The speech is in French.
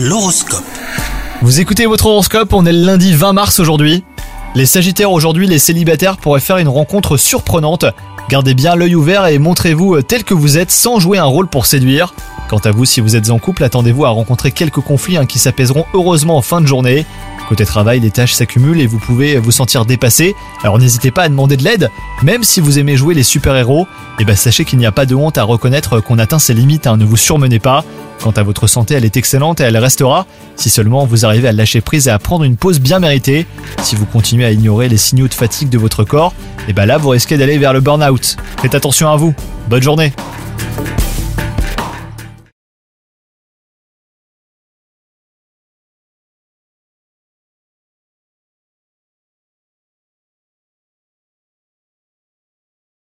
L'horoscope. Vous écoutez votre horoscope, on est le lundi 20 mars aujourd'hui. Les Sagittaires aujourd'hui, les célibataires pourraient faire une rencontre surprenante. Gardez bien l'œil ouvert et montrez-vous tel que vous êtes sans jouer un rôle pour séduire. Quant à vous, si vous êtes en couple, attendez-vous à rencontrer quelques conflits hein, qui s'apaiseront heureusement en fin de journée. Côté travail, les tâches s'accumulent et vous pouvez vous sentir dépassé. Alors n'hésitez pas à demander de l'aide, même si vous aimez jouer les super-héros. Et bah sachez qu'il n'y a pas de honte à reconnaître qu'on atteint ses limites, hein, ne vous surmenez pas. Quant à votre santé, elle est excellente et elle restera si seulement vous arrivez à lâcher prise et à prendre une pause bien méritée. Si vous continuez à ignorer les signaux de fatigue de votre corps, et bah là vous risquez d'aller vers le burn-out. Faites attention à vous. Bonne journée